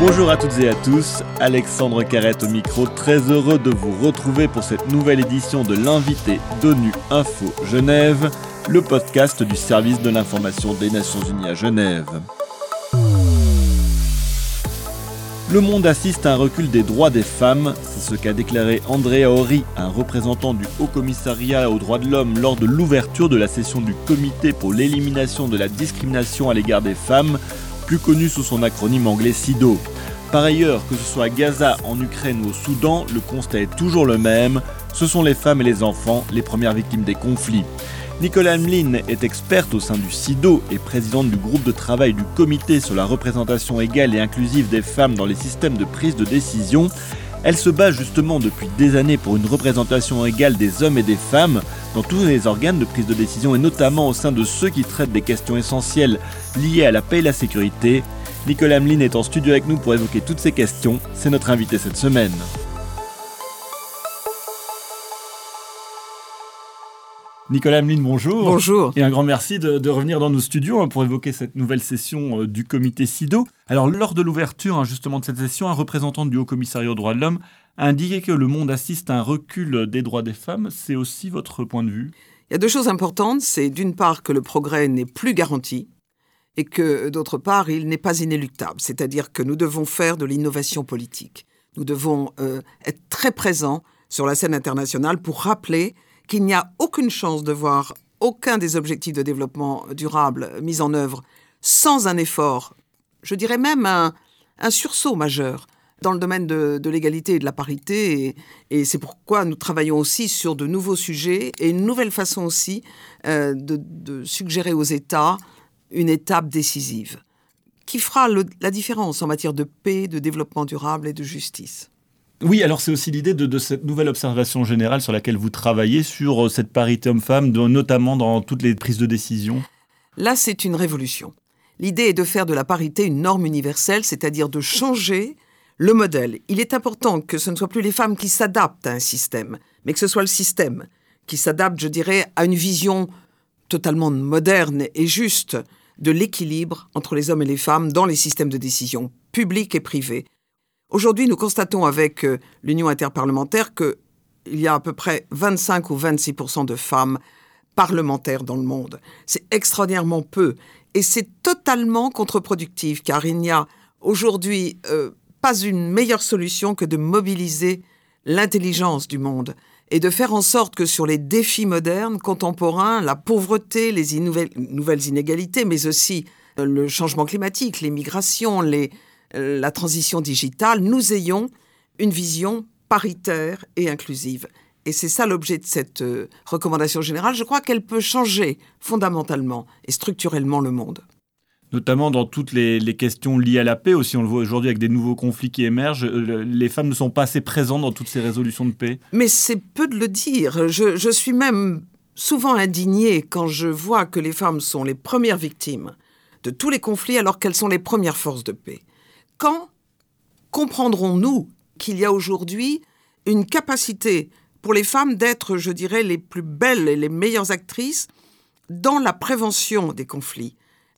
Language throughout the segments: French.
Bonjour à toutes et à tous, Alexandre Carrette au micro, très heureux de vous retrouver pour cette nouvelle édition de l'invité d'ONU Info Genève, le podcast du service de l'information des Nations Unies à Genève. Le monde assiste à un recul des droits des femmes, c'est ce qu'a déclaré Andrea Ori, un représentant du Haut Commissariat aux droits de l'homme lors de l'ouverture de la session du Comité pour l'élimination de la discrimination à l'égard des femmes plus connu sous son acronyme anglais SIDO. Par ailleurs, que ce soit à Gaza, en Ukraine ou au Soudan, le constat est toujours le même, ce sont les femmes et les enfants les premières victimes des conflits. Nicolas Hamlin est experte au sein du SIDO et présidente du groupe de travail du Comité sur la représentation égale et inclusive des femmes dans les systèmes de prise de décision. Elle se bat justement depuis des années pour une représentation égale des hommes et des femmes dans tous les organes de prise de décision et notamment au sein de ceux qui traitent des questions essentielles liées à la paix et la sécurité. Nicolas Hamelin est en studio avec nous pour évoquer toutes ces questions. C'est notre invité cette semaine. Nicolas Hamelin, bonjour. Bonjour. Et un grand merci de, revenir dans nos studios hein, pour évoquer cette nouvelle session euh, du comité SIDO. Alors, lors de l'ouverture hein, justement de cette session, un représentant du Haut Commissariat aux droits de l'homme a indiqué que le monde assiste à un recul des droits des femmes. C'est aussi votre point de vue? Il y a deux choses importantes. C'est d'une part que le progrès n'est plus garanti et que d'autre part, il n'est pas inéluctable. C'est-à-dire que nous devons faire de l'innovation politique. Nous devons euh, être très présents sur la scène internationale pour rappeler qu'il n'y a aucune chance de voir aucun des objectifs de développement durable mis en œuvre sans un effort, je dirais même un, sursaut majeur dans le domaine de, l'égalité et de la parité. Et, c'est pourquoi nous travaillons aussi sur de nouveaux sujets et une nouvelle façon aussi euh, de, suggérer aux États une étape décisive qui fera la différence en matière de paix, de développement durable et de justice. Oui, alors c'est aussi l'idée de, cette nouvelle observation générale sur laquelle vous travaillez, sur euh, cette parité homme-femme, notamment dans toutes les prises de décision. Là, c'est une révolution. L'idée est de faire de la parité une norme universelle, c'est-à-dire de changer le modèle. Il est important que ce ne soit plus les femmes qui s'adaptent à un système, mais que ce soit le système qui s'adapte, je dirais, à une vision totalement moderne et juste de l'équilibre entre les hommes et les femmes dans les systèmes de décision, publics et privés, Aujourd'hui, nous constatons avec euh, l'Union interparlementaire qu'il y a à peu près 25 ou 26% de femmes parlementaires dans le monde. C'est extraordinairement peu et c'est totalement contre-productif car il n'y a aujourd'hui euh, pas une meilleure solution que de mobiliser l'intelligence du monde et de faire en sorte que sur les défis modernes, contemporains, la pauvreté, les nouvelles inégalités, mais aussi euh, le changement climatique, les migrations, les, la transition digitale, nous ayons une vision paritaire et inclusive. Et c'est ça l'objet de cette euh, recommandation générale. Je crois qu'elle peut changer fondamentalement et structurellement le monde. Notamment dans toutes les, questions liées à la paix aussi, on le voit aujourd'hui avec des nouveaux conflits qui émergent, euh, les femmes ne sont pas assez présentes dans toutes ces résolutions de paix. Mais c'est peu de le dire. Je, je suis même souvent indignée quand je vois que les femmes sont les premières victimes de tous les conflits alors qu'elles sont les premières forces de paix. Quand comprendrons-nous qu'il y a aujourd'hui une capacité pour les femmes d'être, je dirais, les plus belles et les meilleures actrices dans la prévention des conflits,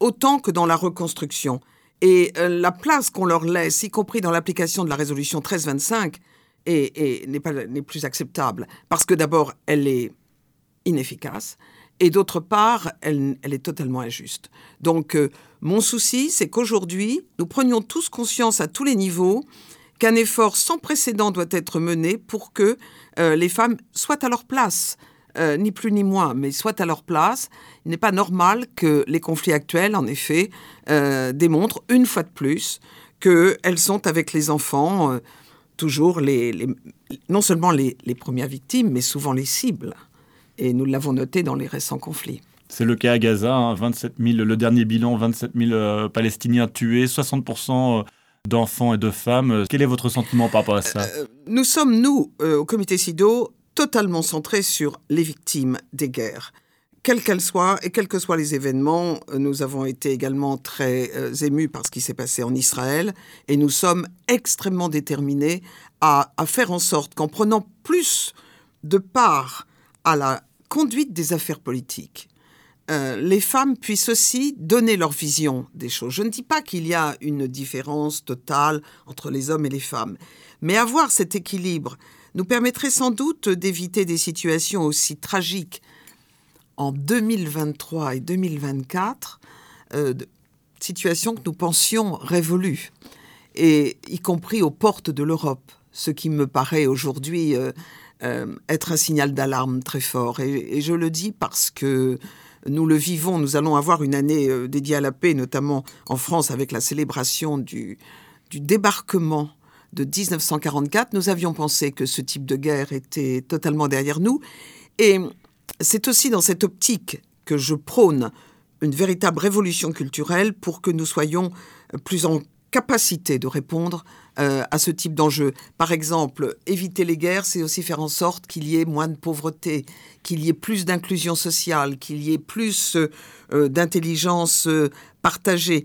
autant que dans la reconstruction? Et euh, la place qu'on leur laisse, y compris dans l'application de la résolution 1325, n'est plus acceptable. Parce que d'abord, elle est inefficace, et d'autre part, elle, est totalement injuste. Donc, euh, mon souci, c'est qu'aujourd'hui, nous prenions tous conscience à tous les niveaux qu'un effort sans précédent doit être mené pour que euh, les femmes soient à leur place. Euh, ni plus ni moins, mais soient à leur place. Il n'est pas normal que les conflits actuels, en effet, démontrent une fois de plus qu'elles sont avec les enfants toujours les, non seulement les premières victimes, mais souvent les cibles et nous l'avons noté dans les récents conflits. C'est le cas à Gaza, 27 hein, 000, le dernier bilan, 27 000 euh, Palestiniens tués, 60% euh, d'enfants et de femmes. Quel est votre sentiment par rapport à ça? Euh, Nous sommes, nous, au comité SIDO, totalement centrés sur les victimes des guerres. Quelles qu'elles soient et quels que soient les événements, nous avons été également très émus par ce qui s'est passé en Israël et nous sommes extrêmement déterminés à, à faire en sorte qu'en prenant plus de part à la conduite des affaires politiques, euh, les femmes puissent aussi donner leur vision des choses. Je ne dis pas qu'il y a une différence totale entre les hommes et les femmes, mais avoir cet équilibre nous permettrait sans doute d'éviter des situations aussi tragiques en 2023 et 2024, euh, situations que nous pensions révolues, et y compris aux portes de l'Europe, ce qui me paraît aujourd'hui euh, être un signal d'alarme très fort. et, je le dis parce que nous le vivons. Nous allons avoir une année euh, dédiée à la paix, notamment en France avec la célébration du, débarquement de 1944. Nous avions pensé que ce type de guerre était totalement derrière nous. Et c'est aussi dans cette optique que je prône une véritable révolution culturelle pour que nous soyons plus en capacité de répondre euh, à ce type d'enjeu. Par exemple, éviter les guerres, c'est aussi faire en sorte qu'il y ait moins de pauvreté, qu'il y ait plus d'inclusion sociale, qu'il y ait plus euh, d'intelligence euh, partagée.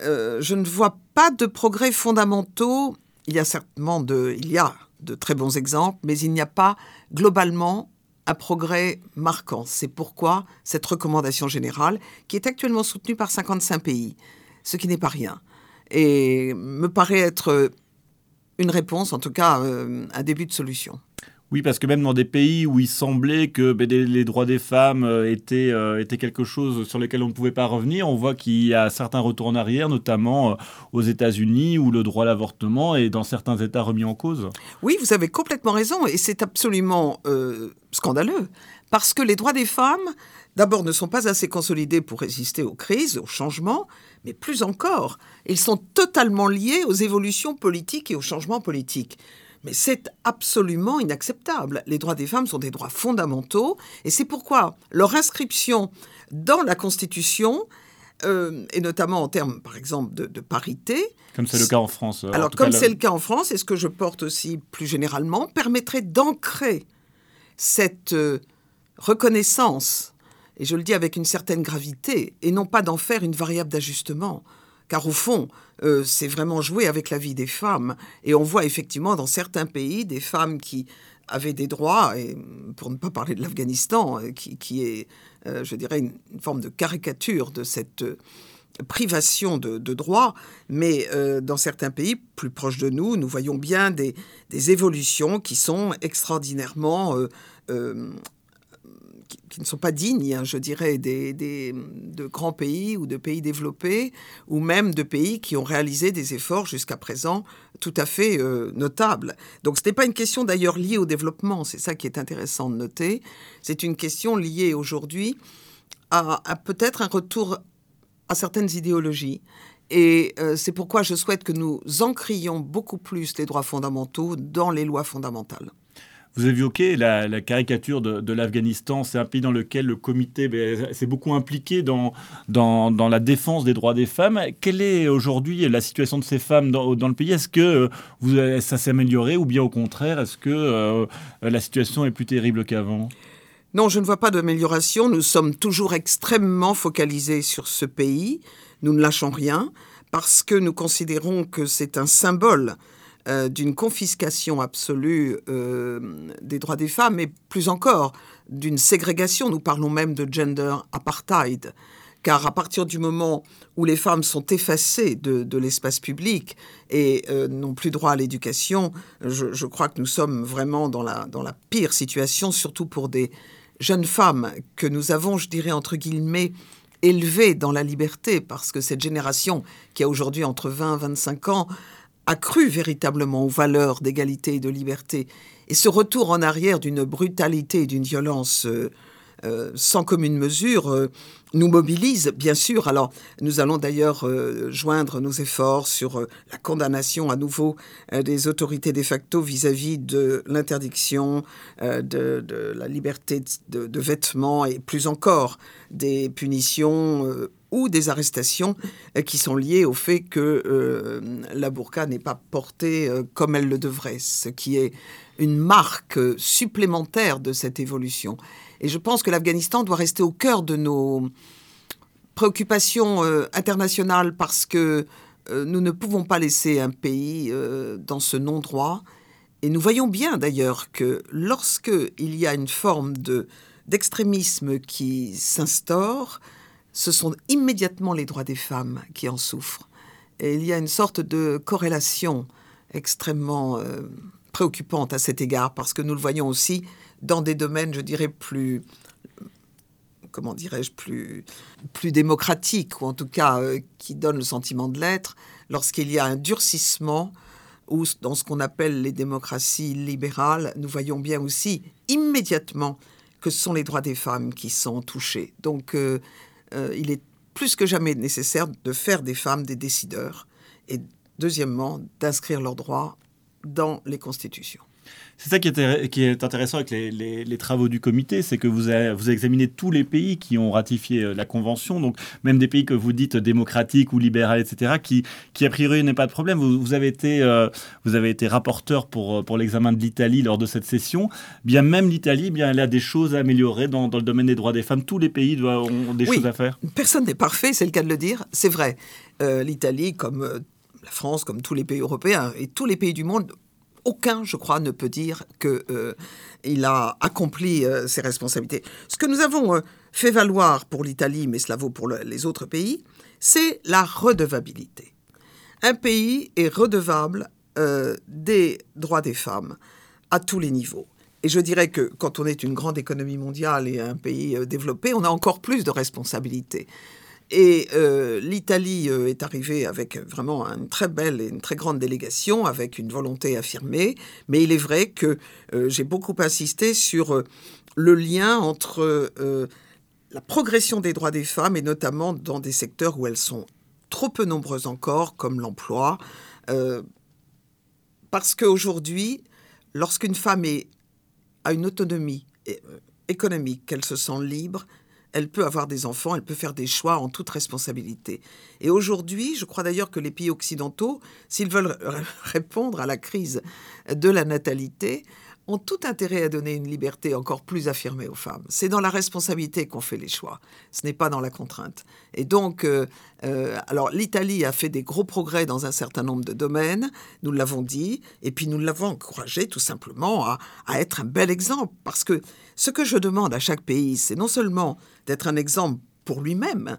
je ne vois pas de progrès fondamentaux. Il y a certainement de, il y a de très bons exemples, mais il n'y a pas globalement un progrès marquant. C'est pourquoi cette recommandation générale, qui est actuellement soutenue par 55 pays, ce qui n'est pas rien, et me paraît être une réponse, en tout cas euh, un début de solution. Oui, parce que même dans des pays où il semblait que ben, les droits des femmes euh, étaient, euh, étaient quelque chose sur lequel on ne pouvait pas revenir, on voit qu'il y a certains retours en arrière, notamment aux États-Unis, où le droit à l'avortement est dans certains États remis en cause. Oui, vous avez complètement raison, et c'est absolument scandaleux, parce que les droits des femmes, d'abord, ne sont pas assez consolidés pour résister aux crises, aux changements, mais plus encore, ils sont totalement liés aux évolutions politiques et aux changements politiques. Mais c'est absolument inacceptable. Les droits des femmes sont des droits fondamentaux et c'est pourquoi leur inscription dans la Constitution, euh, et notamment en termes, par exemple, de, parité. Comme c'est le cas en France. Alors, comme c'est le cas en France, et ce que je porte aussi plus généralement, permettrait d'ancrer cette euh, reconnaissance et je le dis avec une certaine gravité, et non pas d'en faire une variable d'ajustement. Car au fond, euh, c'est vraiment jouer avec la vie des femmes. Et on voit effectivement dans certains pays des femmes qui avaient des droits, et pour ne pas parler de l'Afghanistan, euh, qui, est, euh, je dirais, une, forme de caricature de cette privation de, droits, mais dans certains pays plus proches de nous, nous voyons bien des, évolutions qui sont extraordinairement qui, ne sont pas dignes, hein, je dirais, des, de grands pays ou de pays développés, ou même de pays qui ont réalisé des efforts jusqu'à présent tout à fait euh, notables. Donc ce n'est pas une question d'ailleurs liée au développement, c'est ça qui est intéressant de noter, c'est une question liée aujourd'hui à, peut-être un retour à certaines idéologies. Et euh, c'est pourquoi je souhaite que nous encrions beaucoup plus les droits fondamentaux dans les lois fondamentales. Vous évoquez la, la caricature de, l'Afghanistan. C'est un pays dans lequel le comité ben, s'est beaucoup impliqué dans, dans, la défense des droits des femmes. Quelle est aujourd'hui la situation de ces femmes dans, dans le pays? Est-ce que euh, ça s'est amélioré ou bien au contraire, est-ce que euh, la situation est plus terrible qu'avant? Non, je ne vois pas d'amélioration. Nous sommes toujours extrêmement focalisés sur ce pays. Nous ne lâchons rien parce que nous considérons que c'est un symbole euh, d'une confiscation absolue euh, des droits des femmes, et plus encore d'une ségrégation. Nous parlons même de gender apartheid. Car à partir du moment où les femmes sont effacées de, l'espace public et euh, n'ont plus droit à l'éducation, je, crois que nous sommes vraiment dans la, dans la pire situation, surtout pour des jeunes femmes que nous avons, je dirais, entre guillemets, élevées dans la liberté, parce que cette génération qui a aujourd'hui entre 20 et 25 ans a véritablement aux valeurs d'égalité et de liberté. Et ce retour en arrière d'une brutalité et d'une violence euh, euh, sans commune mesure euh, nous mobilise, bien sûr. Alors, nous allons d'ailleurs joindre nos efforts sur la condamnation à nouveau des autorités de facto vis-à-vis de l'interdiction de, la liberté de, de, vêtements et plus encore des punitions ou des arrestations euh, qui sont liées au fait que euh, la burqa n'est pas portée euh, comme elle le devrait, ce qui est une marque supplémentaire de cette évolution. Et je pense que l'Afghanistan doit rester au cœur de nos préoccupations internationales parce que nous ne pouvons pas laisser un pays dans ce non-droit. Et nous voyons bien d'ailleurs que lorsque il y a une forme de d'extrémisme qui s'instaure, ce sont immédiatement les droits des femmes qui en souffrent. Et il y a une sorte de corrélation extrêmement euh, préoccupante à cet égard, parce que nous le voyons aussi dans des domaines, je dirais, plus comment dirais-je, plus, plus démocratiques, ou en tout cas euh, qui donnent le sentiment de l'être, lorsqu'il y a un durcissement, ou dans ce qu'on appelle les démocraties libérales, nous voyons bien aussi immédiatement que ce sont les droits des femmes qui sont touchés. Donc euh, euh, il est plus que jamais nécessaire de faire des femmes des décideurs et deuxièmement d'inscrire leurs droits dans les constitutions. C'est ça qui est, intéressant avec les, travaux du comité, c'est que vous avez, vous examiné tous les pays qui ont ratifié euh, la convention, donc même des pays que vous dites démocratiques ou libéraux, etc., qui, qui a priori n'est pas de problème. Vous, avez été, euh, vous avez été rapporteur pour, euh, pour l'examen de l'Italie lors de cette session. Bien même l'Italie, bien elle a des choses à améliorer dans, dans, le domaine des droits des femmes. Tous les pays doivent, ont des choses à faire. Personne n'est parfait, c'est le cas de le dire. C'est vrai. L'Italie, comme la France, comme tous les pays européens et tous les pays du monde, aucun, je crois, ne peut dire qu'il euh, a accompli euh, ses responsabilités. Ce que nous avons euh, fait valoir pour l'Italie, mais cela vaut pour les autres pays, c'est la redevabilité. Un pays est redevable des droits des femmes à tous les niveaux. Et je dirais que quand on est une grande économie mondiale et un pays développé, on a encore plus de responsabilités. Et euh, l'Italie euh, est arrivée avec vraiment une très belle et une très grande délégation, avec une volonté affirmée. Mais il est vrai que euh, j'ai beaucoup insisté sur le lien entre la progression des droits des femmes, et notamment dans des secteurs où elles sont trop peu nombreuses encore, comme l'emploi. parce qu'aujourd'hui, lorsqu'une femme a une autonomie économique, qu'elle se sent libre, elle peut avoir des enfants, elle peut faire des choix en toute responsabilité. Et aujourd'hui, je crois d'ailleurs que les pays occidentaux, s'ils veulent répondre à la crise de la natalité, ont tout intérêt à donner une liberté encore plus affirmée aux femmes. C'est dans la responsabilité qu'on fait les choix, ce n'est pas dans la contrainte. Et donc, euh, euh, alors l'Italie a fait des gros progrès dans un certain nombre de domaines, nous l'avons dit, et puis nous l'avons encouragé tout simplement à, à être un bel exemple, parce que ce que je demande à chaque pays, c'est non seulement d'être un exemple pour lui-même,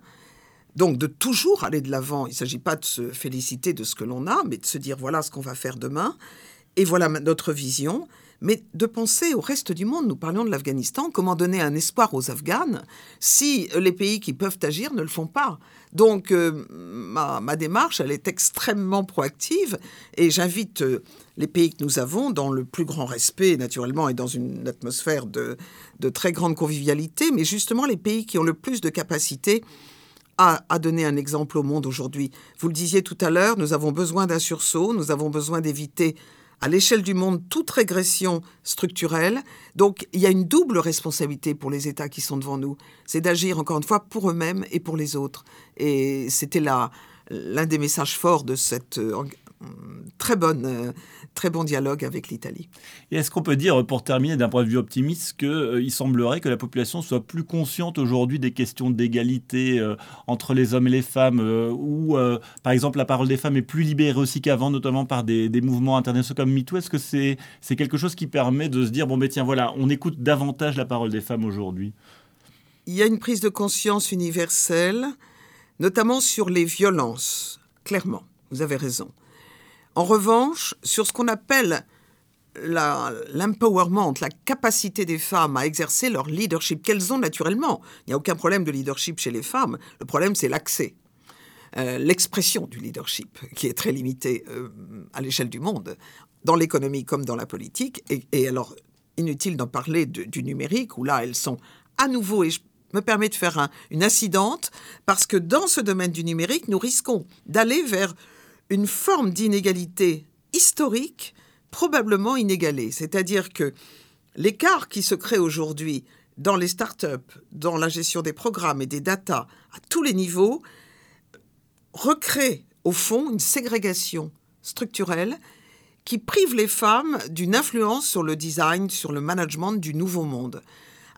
donc de toujours aller de l'avant. Il ne s'agit pas de se féliciter de ce que l'on a, mais de se dire voilà ce qu'on va faire demain, et voilà notre vision mais de penser au reste du monde. Nous parlions de l'Afghanistan, comment donner un espoir aux Afghanes si les pays qui peuvent agir ne le font pas. Donc euh, ma, démarche, elle est extrêmement proactive et j'invite euh, les pays que nous avons dans le plus grand respect, naturellement, et dans une atmosphère de, de très grande convivialité, mais justement les pays qui ont le plus de capacité à, à, donner un exemple au monde aujourd'hui. Vous le disiez tout à l'heure, nous avons besoin d'un sursaut, nous avons besoin d'éviter à l'échelle du monde toute régression structurelle. Donc il y a une double responsabilité pour les États qui sont devant nous. C'est d'agir encore une fois pour eux-mêmes et pour les autres. Et c'était là l'un des messages forts de cette euh, très bonne, euh, très bon dialogue avec l'Italie. Et est-ce qu'on peut dire, pour terminer d'un point de vue optimiste, qu'il euh, semblerait que la population soit plus consciente aujourd'hui des questions d'égalité euh, entre les hommes et les femmes, ou par exemple la parole des femmes est plus libérée aussi qu'avant, notamment par des, mouvements internationaux comme MeToo? Est-ce que c'est c'est quelque chose qui permet de se dire, bon, ben tiens, voilà, on écoute davantage la parole des femmes aujourd'hui? Il y a une prise de conscience universelle, notamment sur les violences, clairement. Vous avez raison. En revanche, sur ce qu'on appelle l'empowerment, la, capacité des femmes à exercer leur leadership qu'elles ont naturellement. Il n'y a aucun problème de leadership chez les femmes. Le problème, c'est l'accès, euh, l'expression du leadership, qui est très limitée euh, à l'échelle du monde, dans l'économie comme dans la politique. Et, alors, inutile d'en parler du numérique, où là, elles sont à nouveau, et je me permets de faire une incidente, parce que dans ce domaine du numérique, nous risquons d'aller vers une forme d'inégalité historique probablement inégalée. C'est-à-dire que l'écart qui se crée aujourd'hui dans les startups, dans la gestion des programmes et des datas à tous les niveaux, recrée au fond une ségrégation structurelle qui prive les femmes d'une influence sur le design, sur le management du nouveau monde.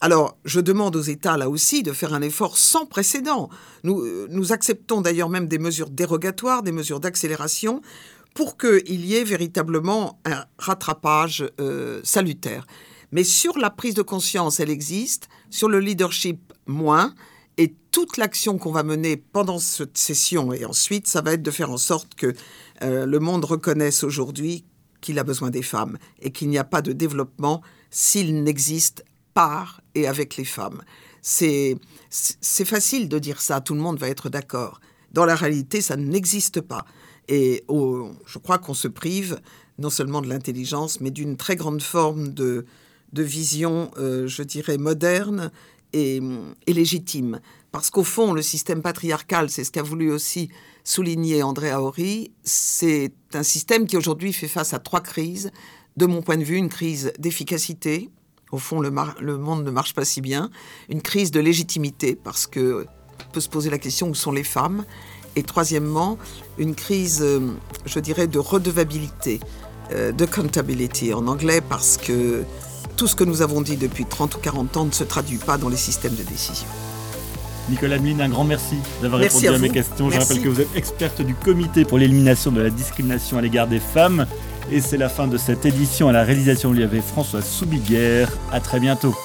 Alors, je demande aux États, là aussi, de faire un effort sans précédent. Nous, euh, nous acceptons d'ailleurs même des mesures dérogatoires, des mesures d'accélération, pour qu'il y ait véritablement un rattrapage euh, salutaire. Mais sur la prise de conscience, elle existe. Sur le leadership, moins. Et toute l'action qu'on va mener pendant cette session et ensuite, ça va être de faire en sorte que euh, le monde reconnaisse aujourd'hui qu'il a besoin des femmes et qu'il n'y a pas de développement s'il n'existe par et avec les femmes. C'est facile de dire ça, tout le monde va être d'accord. Dans la réalité, ça n'existe pas. Et je crois qu'on se prive non seulement de l'intelligence, mais d'une très grande forme de, vision, euh, je dirais, moderne et, légitime. Parce qu'au fond, le système patriarcal, c'est ce qu'a voulu aussi souligner André Aori, c'est un système qui aujourd'hui fait face à trois crises. De mon point de vue, une crise d'efficacité, au fond, le, le, monde ne marche pas si bien. Une crise de légitimité, parce que peut se poser la question où sont les femmes? Et troisièmement, une crise, euh, je dirais, de redevabilité, euh, de accountability en anglais, parce que tout ce que nous avons dit depuis 30 ou 40 ans ne se traduit pas dans les systèmes de décision. Nicolas Mine, un grand merci d'avoir répondu à, mes questions. Je rappelle que vous êtes experte du comité pour l'élimination de la discrimination à l'égard des femmes. Et c'est la fin de cette édition. À la réalisation, il y avait François Soubiguerre. À très bientôt.